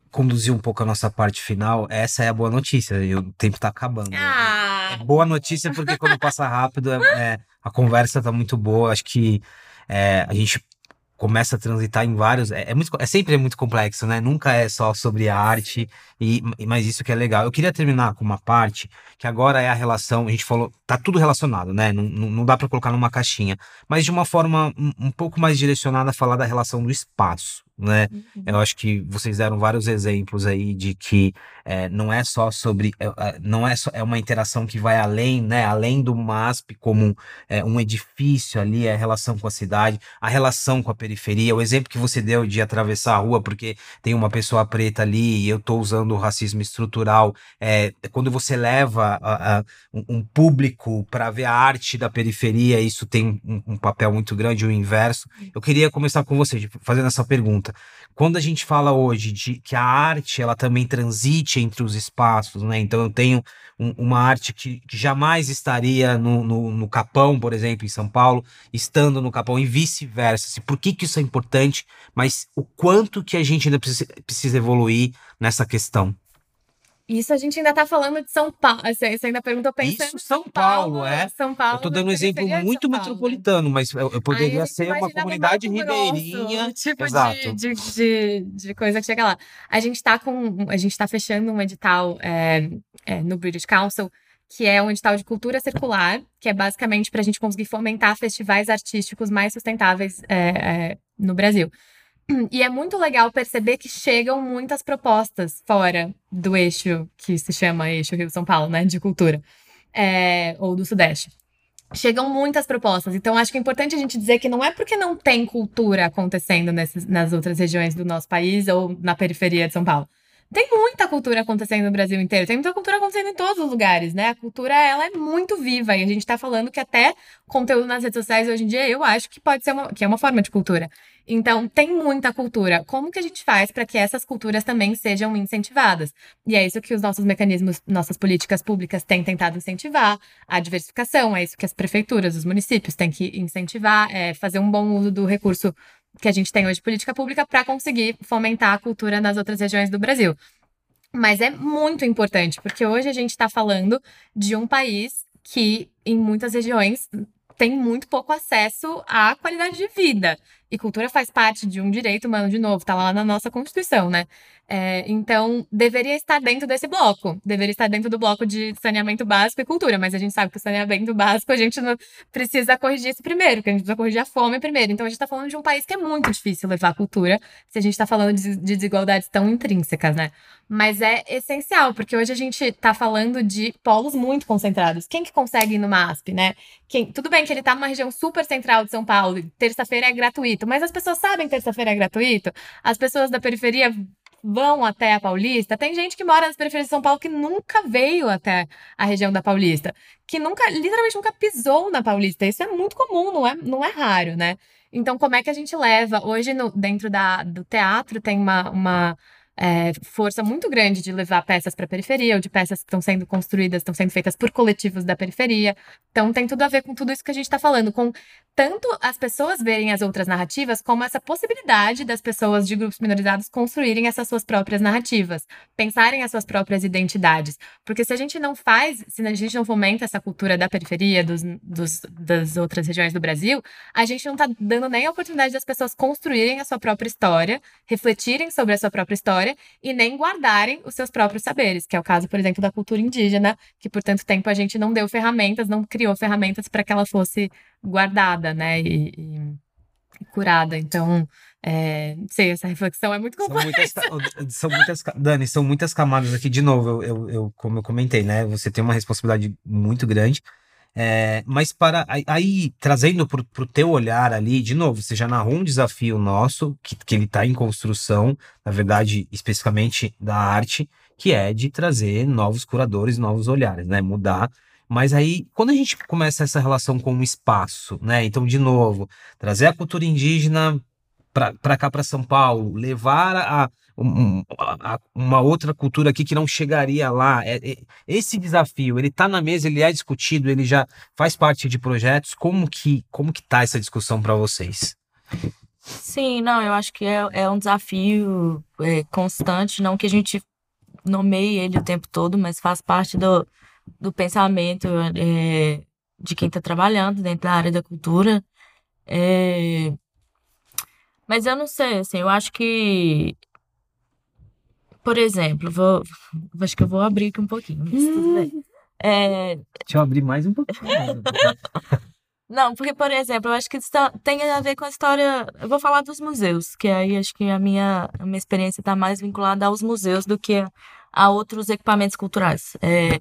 conduzir um pouco a nossa parte final. Essa é a boa notícia, e o tempo está acabando. Ah. Boa notícia porque quando passa rápido, é, é, a conversa está muito boa. Acho que é, a gente começa a transitar em vários. É, é, muito, é sempre muito complexo, né? Nunca é só sobre a arte, e, mas isso que é legal. Eu queria terminar com uma parte que agora é a relação. A gente falou, tá tudo relacionado, né? Não, não, dá para colocar numa caixinha, mas de uma forma um, um pouco mais direcionada a falar da relação do espaço né? Uhum. Eu acho que vocês deram vários exemplos aí de que é, não é só sobre, é, é, não é só, é uma interação que vai além, né? Além do MASP como é, um edifício ali, é a relação com a cidade, a relação com a periferia. O exemplo que você deu de atravessar a rua porque tem uma pessoa preta ali e eu estou usando o racismo estrutural. É, quando você leva a, a, um público para ver a arte da periferia, isso tem um, um papel muito grande, o inverso. Eu queria começar com você, fazendo essa pergunta pergunta. Quando a gente fala hoje de que a arte ela também transite entre os espaços, né? Então eu tenho um, uma arte que, que jamais estaria no, no, no, Capão, por exemplo, em São Paulo, estando no Capão e vice-versa. Assim, por que, que isso é importante? Mas o quanto que a gente ainda precisa, precisa evoluir nessa questão? Isso a gente ainda tá falando de São Paulo. Você ainda perguntou pensando Isso, São Paulo, Paulo, é. São Paulo. Eu tô dando um exemplo muito metropolitano, mas eu, eu poderia ser uma comunidade ribeirinha. Grosso, tipo Exato. De, de, de, de, coisa que chega lá. A gente tá com. A gente tá fechando um edital é, é, no British Council, que é um edital de cultura circular, que é basicamente para a gente conseguir fomentar festivais artísticos mais sustentáveis é, é no Brasil. E é muito legal perceber que chegam muitas propostas fora do eixo que se chama eixo Rio-São Paulo, né? De cultura. É, ou do Sudeste. Chegam muitas propostas. Então, acho que é importante a gente dizer que não é porque não tem cultura acontecendo nesses, nas outras regiões do nosso país ou na periferia de São Paulo. Tem muita cultura acontecendo no Brasil inteiro, tem muita cultura acontecendo em todos os lugares, né? A cultura, ela é muito viva e a gente tá falando que até conteúdo nas redes sociais hoje em dia, eu acho que pode ser uma, que é uma forma de cultura. Então, tem muita cultura. Como que a gente faz para que essas culturas também sejam incentivadas? E é isso que os nossos mecanismos, nossas políticas públicas têm tentado incentivar, a diversificação, é isso que as prefeituras, os municípios têm que incentivar, é fazer um bom uso do recurso que a gente tem hoje de política pública para conseguir fomentar a cultura nas outras regiões do Brasil. Mas é muito importante, porque hoje a gente está falando de um país que, em muitas regiões, tem muito pouco acesso à qualidade de vida. E cultura faz parte de um direito humano, de novo, tá lá na nossa Constituição, né? É, então, deveria estar dentro desse bloco. Deveria estar dentro do bloco de saneamento básico e cultura. Mas a gente sabe que o saneamento básico a gente precisa corrigir isso primeiro, que a gente precisa corrigir a fome primeiro. Então, a gente está falando de um país que é muito difícil levar a cultura se a gente está falando de, de desigualdades tão intrínsecas, né? Mas é essencial, porque hoje a gente está falando de polos muito concentrados. Quem que consegue ir no MASP, né? Quem, tudo bem que ele está numa região super central de São Paulo, terça-feira é gratuito, mas as pessoas sabem que terça-feira é gratuito. As pessoas da periferia vão até a Paulista. Tem gente que mora nas periferias de São Paulo que nunca veio até a região da Paulista, que nunca, literalmente nunca pisou na Paulista. Isso é muito comum, não é, não é raro, né? Então, como é que a gente leva? Hoje, no, dentro da, do teatro, tem uma, uma é, força muito grande de levar peças para a periferia, ou de peças que estão sendo construídas, estão sendo feitas por coletivos da periferia. Então, tem tudo a ver com tudo isso que a gente está falando, com tanto as pessoas verem as outras narrativas, como essa possibilidade das pessoas de grupos minorizados construírem essas suas próprias narrativas, pensarem as suas próprias identidades. Porque se a gente não faz, se a gente não fomenta essa cultura da periferia, dos, dos das outras regiões do Brasil, a gente não está dando nem a oportunidade das pessoas construírem a sua própria história, refletirem sobre a sua própria história e nem guardarem os seus próprios saberes, que é o caso, por exemplo, da cultura indígena, que por tanto tempo a gente não deu ferramentas, não criou ferramentas para que ela fosse guardada, né? E, e curada. Então, é, sei, essa reflexão é muito complexa. São muitas, são muitas, Dani, são muitas camadas aqui. De novo, eu, eu, eu, como eu comentei, né? Você tem uma responsabilidade muito grande. É, mas para aí, aí trazendo para o teu olhar ali, de novo, você já narrou um desafio nosso, que, que ele está em construção, na verdade, especificamente da arte, que é de trazer novos curadores, novos olhares, né? Mudar mas aí, quando a gente começa essa relação com o espaço, né? Então, de novo, trazer a cultura indígena para cá, para São Paulo, levar a, a, uma outra cultura aqui que não chegaria lá. É, é, esse desafio, ele está na mesa, ele é discutido, ele já faz parte de projetos. Como que como que tá essa discussão para vocês? Sim, não, eu acho que é, é um desafio é, constante, não que a gente nomeie ele o tempo todo, mas faz parte do, do pensamento é, de quem está trabalhando dentro da área da cultura. É, mas eu não sei, assim, eu acho que. Por exemplo, vou, acho que eu vou abrir aqui um pouquinho, mas tudo bem. É... Deixa eu abrir mais um pouquinho. Não, porque, por exemplo, eu acho que isso tá, tem a ver com a história. Eu vou falar dos museus, que aí acho que a minha, a minha experiência está mais vinculada aos museus do que a outros equipamentos culturais. É,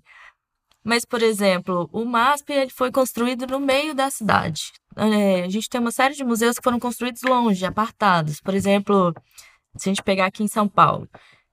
mas, por exemplo, o MASP ele foi construído no meio da cidade. É, a gente tem uma série de museus que foram construídos longe, apartados. Por exemplo, se a gente pegar aqui em São Paulo,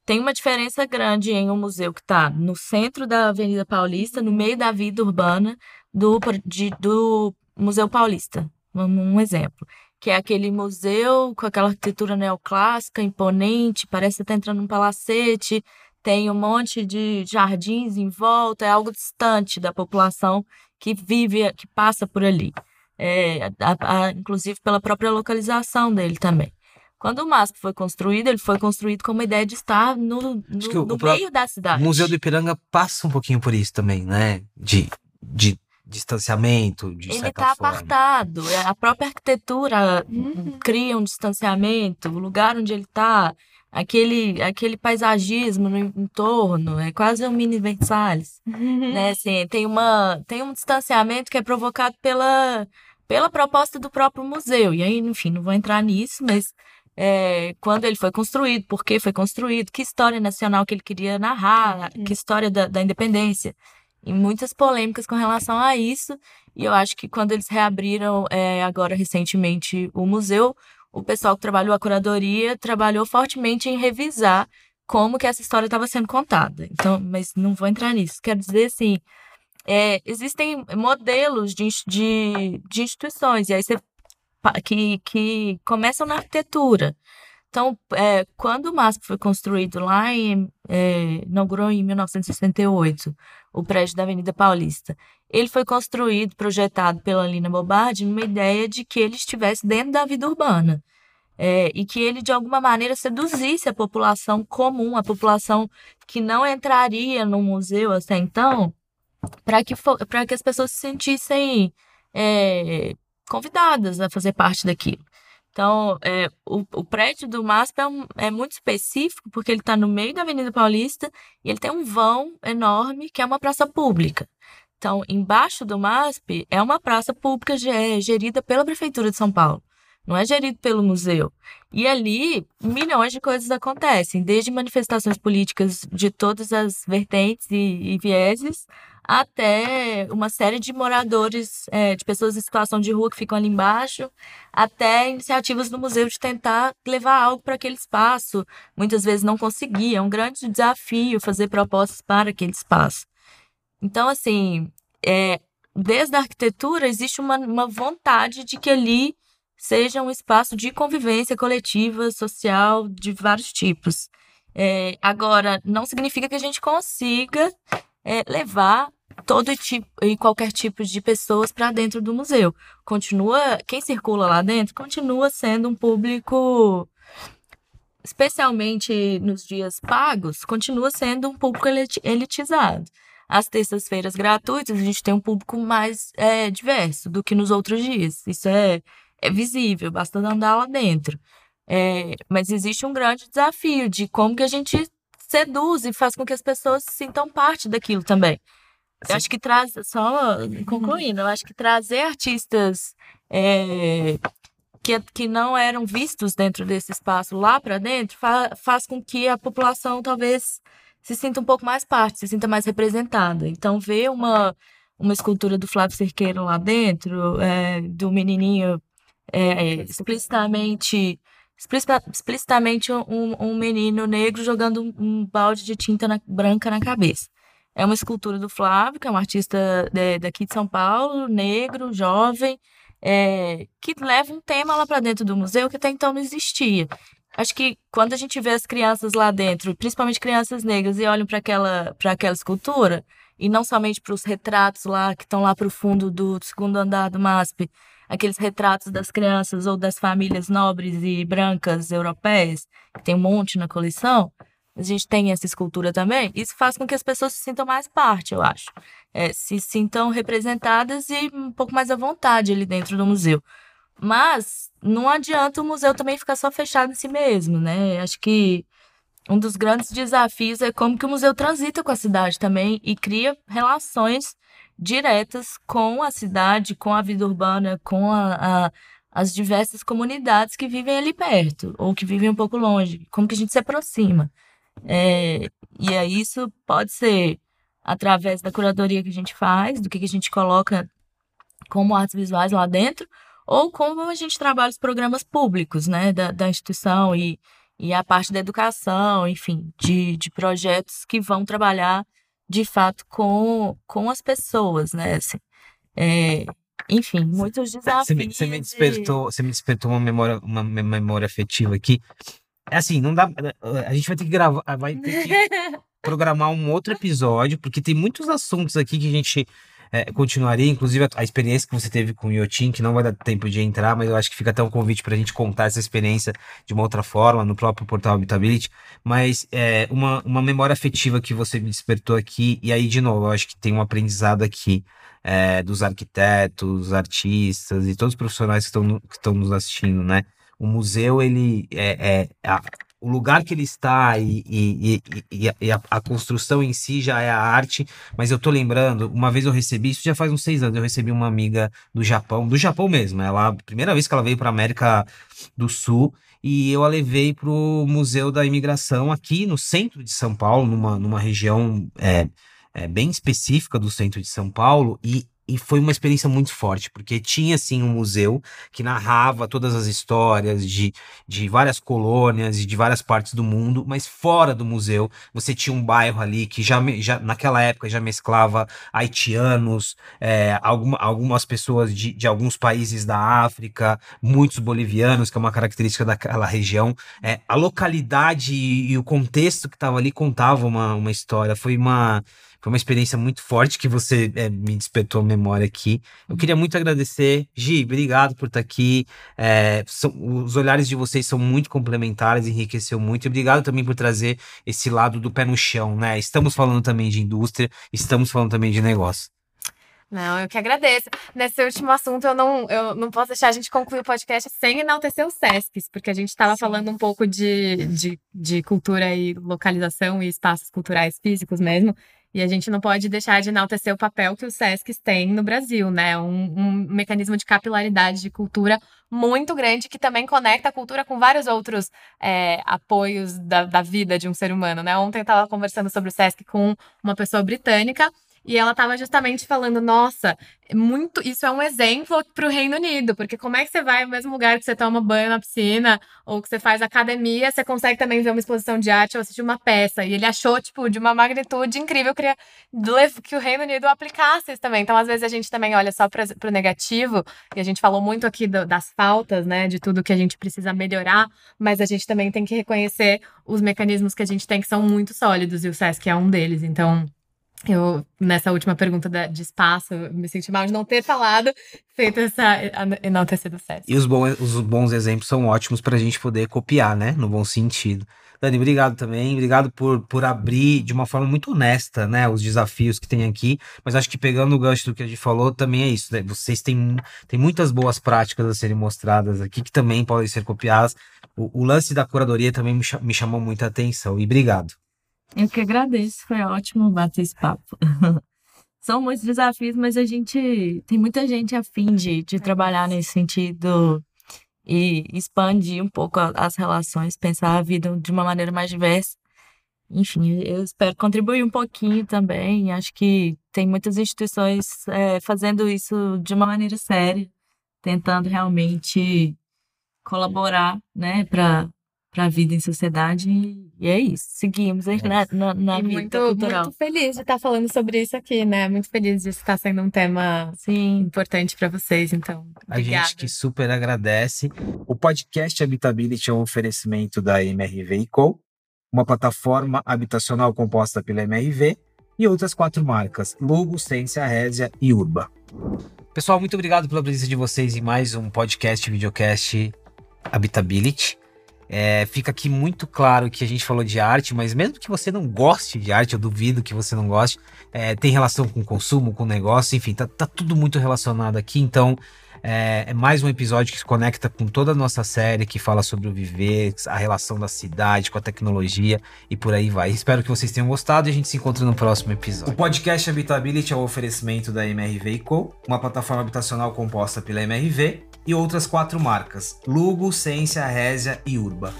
tem uma diferença grande em um museu que está no centro da Avenida Paulista, no meio da vida urbana do, de, do Museu Paulista. Um exemplo. Que é aquele museu com aquela arquitetura neoclássica, imponente, parece estar tá entrando num palacete tem um monte de jardins em volta, é algo distante da população que vive, que passa por ali. É, a, a, inclusive pela própria localização dele também. Quando o MASP foi construído, ele foi construído com uma ideia de estar no, no, no meio da cidade. O Museu do Ipiranga passa um pouquinho por isso também, né? De, de distanciamento, de Ele está apartado. É, a própria arquitetura uhum. cria um distanciamento. O lugar onde ele está aquele, aquele paisagismo no entorno, é quase um mini Versalhes, né? Assim, tem, uma, tem um distanciamento que é provocado pela, pela proposta do próprio museu. E aí, enfim, não vou entrar nisso, mas é, quando ele foi construído, por que foi construído, que história nacional que ele queria narrar, que história da, da independência. E muitas polêmicas com relação a isso. E eu acho que quando eles reabriram é, agora recentemente o museu, o pessoal que trabalhou a curadoria trabalhou fortemente em revisar como que essa história estava sendo contada. Então, mas não vou entrar nisso. Quero dizer assim, é, existem modelos de, de, de, instituições, e aí você, que, que começam na arquitetura. Então, é, quando o MASP foi construído lá, em, é, inaugurou em 1968 o prédio da Avenida Paulista, ele foi construído, projetado pela Lina Bobardi, numa ideia de que ele estivesse dentro da vida urbana. É, e que ele, de alguma maneira, seduzisse a população comum, a população que não entraria no museu até então, para que, que as pessoas se sentissem é, convidadas a fazer parte daquilo. Então, é, o, o prédio do MASP é, um, é muito específico porque ele está no meio da Avenida Paulista e ele tem um vão enorme que é uma praça pública. Então, embaixo do MASP é uma praça pública gerida pela Prefeitura de São Paulo. Não é gerido pelo museu. E ali, milhões de coisas acontecem, desde manifestações políticas de todas as vertentes e, e vieses, até uma série de moradores, é, de pessoas em situação de rua que ficam ali embaixo, até iniciativas do museu de tentar levar algo para aquele espaço. Muitas vezes não conseguia, é um grande desafio fazer propostas para aquele espaço. Então, assim, é, desde a arquitetura existe uma, uma vontade de que ali seja um espaço de convivência coletiva, social, de vários tipos. É, agora, não significa que a gente consiga é, levar todo tipo e qualquer tipo de pessoas para dentro do museu. Continua, quem circula lá dentro continua sendo um público especialmente nos dias pagos, continua sendo um público elitizado. As terças-feiras gratuitas, a gente tem um público mais é, diverso do que nos outros dias. Isso é, é visível, basta andar lá dentro. É, mas existe um grande desafio de como que a gente seduz e faz com que as pessoas sintam parte daquilo também. Eu acho que traz, só concluindo, eu acho que trazer artistas é, que, que não eram vistos dentro desse espaço lá para dentro fa, faz com que a população talvez se sinta um pouco mais parte, se sinta mais representada. Então, ver uma, uma escultura do Flávio Cerqueiro lá dentro, é, do menininho é, explicitamente explicitamente um, um menino negro jogando um, balde de tinta na, branca na cabeça. É uma escultura do Flávio, que é um artista de, daqui de São Paulo, negro, jovem, é, que leva um tema lá para dentro do museu que até então não existia. Acho que quando a gente vê as crianças lá dentro, principalmente crianças negras, e olham para aquela, aquela escultura, e não somente para os retratos lá que estão lá para o fundo do segundo andar do MASP, aqueles retratos das crianças ou das famílias nobres e brancas europeias, que tem um monte na coleção, a gente tem essa escultura também, isso faz com que as pessoas se sintam mais parte, eu acho. É, se sintam representadas e um pouco mais à vontade ali dentro do museu. Mas não adianta o museu também ficar só fechado em si mesmo, né? Acho que um dos grandes desafios é como que o museu transita com a cidade também e cria relações diretas com a cidade, com a vida urbana, com a, a as diversas comunidades que vivem ali perto ou que vivem um pouco longe. Como que a gente se aproxima? É, e aí isso pode ser através da curadoria que a gente faz, do que, que a gente coloca como artes visuais lá dentro, ou como a gente trabalha os programas públicos, né, da, da instituição e, e a parte da educação, enfim, de, de projetos que vão trabalhar de fato com, com as pessoas, né, assim. É, enfim, muitos desafios. Você me, você me despertou, você me despertou uma memória, uma memória afetiva aqui é assim, não dá. A gente vai ter que gravar, vai ter que programar um outro episódio, porque tem muitos assuntos aqui que a gente é, continuaria, inclusive a, a, experiência que você teve com o Yotin, que não vai dar tempo de entrar, mas eu acho que fica até um convite para a gente contar essa experiência de uma outra forma, no próprio portal Habitability. Mas é, uma, uma memória afetiva que você me despertou aqui, e aí, de novo, eu acho que tem um aprendizado aqui. É, dos arquitetos, artistas e todos os profissionais que estão, que estão nos assistindo, né? O museu, ele é, é a, o lugar que ele está e, e, e, e a, a, construção em si já é a arte, mas eu tô lembrando, uma vez eu recebi, isso já faz uns seis anos, eu recebi uma amiga do Japão, do Japão mesmo, ela, primeira vez que ela veio para América do Sul, e eu a levei para o Museu da Imigração aqui no centro de São Paulo, numa, numa região é, é, bem específica do centro de São Paulo, e e foi uma experiência muito forte, porque tinha assim um museu que narrava todas as histórias de, de várias colônias e de várias partes do mundo, mas fora do museu você tinha um bairro ali que já, já naquela época já mesclava haitianos, é, alguma, algumas pessoas de, de alguns países da África, muitos bolivianos, que é uma característica daquela região. É, a localidade e, e o contexto que estava ali contava uma, uma história. Foi uma foi uma experiência muito forte que você é, me despertou a memória aqui. Eu queria muito agradecer. Gi, obrigado por estar aqui. É, são, os olhares de vocês são muito complementares, enriqueceu muito. E obrigado também por trazer esse lado do pé no chão, né? Estamos falando também de indústria, estamos falando também de negócio. Não, eu que agradeço. Nesse último assunto, eu não, eu não posso deixar a gente concluir o podcast sem enaltecer os SESCs, porque a gente estava falando um pouco de, de, de cultura e localização e espaços culturais físicos mesmo. E a gente não pode deixar de enaltecer o papel que os SESCs têm no Brasil, né? Um, um, mecanismo de capilaridade de cultura muito grande que também conecta a cultura com vários outros é, apoios da, da vida de um ser humano, né? Ontem eu estava conversando sobre o SESC com uma pessoa britânica e ela estava justamente falando: nossa, muito isso é um exemplo para o Reino Unido, porque como é que você vai ao mesmo lugar que você toma banho na piscina ou que você faz academia, você consegue também ver uma exposição de arte ou assistir uma peça. E ele achou, tipo, de uma magnitude incrível que, que o Reino Unido aplicasse isso também. Então, às vezes, a gente também olha só para o negativo, e a gente falou muito aqui do, das faltas, né, de tudo que a gente precisa melhorar, mas a gente também tem que reconhecer os mecanismos que a gente tem que são muito sólidos, e o SESC é um deles. Então. Eu, nessa última pergunta de espaço, me senti mal de não ter falado, feito essa enaltecida SESC. E os bons, os bons exemplos são ótimos para a gente poder copiar, né? No bom sentido. Dani, obrigado também. Obrigado por, por abrir de uma forma muito honesta, né? Os desafios que tem aqui. Mas acho que pegando o gancho do que a gente falou, também é isso. Né? Vocês têm, têm muitas boas práticas a serem mostradas aqui que também podem ser copiadas. O, o lance da curadoria também me, me chamou muita atenção. E obrigado. Eu que agradeço, foi ótimo bater esse papo. São muitos desafios, mas a gente tem muita gente afim de, de trabalhar nesse sentido e expandir um pouco as relações, pensar a vida de uma maneira mais diversa. Enfim, eu espero contribuir um pouquinho também. Acho que tem muitas instituições é, fazendo isso de uma maneira séria, tentando realmente colaborar, né, para a vida em sociedade. E é isso. Seguimos é na, na, na vida muito, cultural. Muito feliz de estar falando sobre isso aqui, né? Muito feliz de estar sendo um tema Sim. importante para vocês, então. Obrigada. A gente que super agradece. O podcast Habitability é um oferecimento da MRV Co, uma plataforma habitacional composta pela MRV e outras quatro marcas: Lugo, Ciência, Résia e Urba. Pessoal, muito obrigado pela presença de vocês em mais um podcast, videocast Habitability. É, fica aqui muito claro que a gente falou de arte, mas mesmo que você não goste de arte, eu duvido que você não goste, é, tem relação com consumo, com negócio, enfim, tá, tá tudo muito relacionado aqui. Então, é, é, mais um episódio que se conecta com toda a nossa série que fala sobre o viver, a relação da cidade com a tecnologia e por aí vai. Espero que vocês tenham gostado e a gente se encontra no próximo episódio. O podcast Habitability é um oferecimento da MRV Co, uma plataforma habitacional composta pela MRV e outras quatro marcas: Lugo, Ciência, Résia e Urba.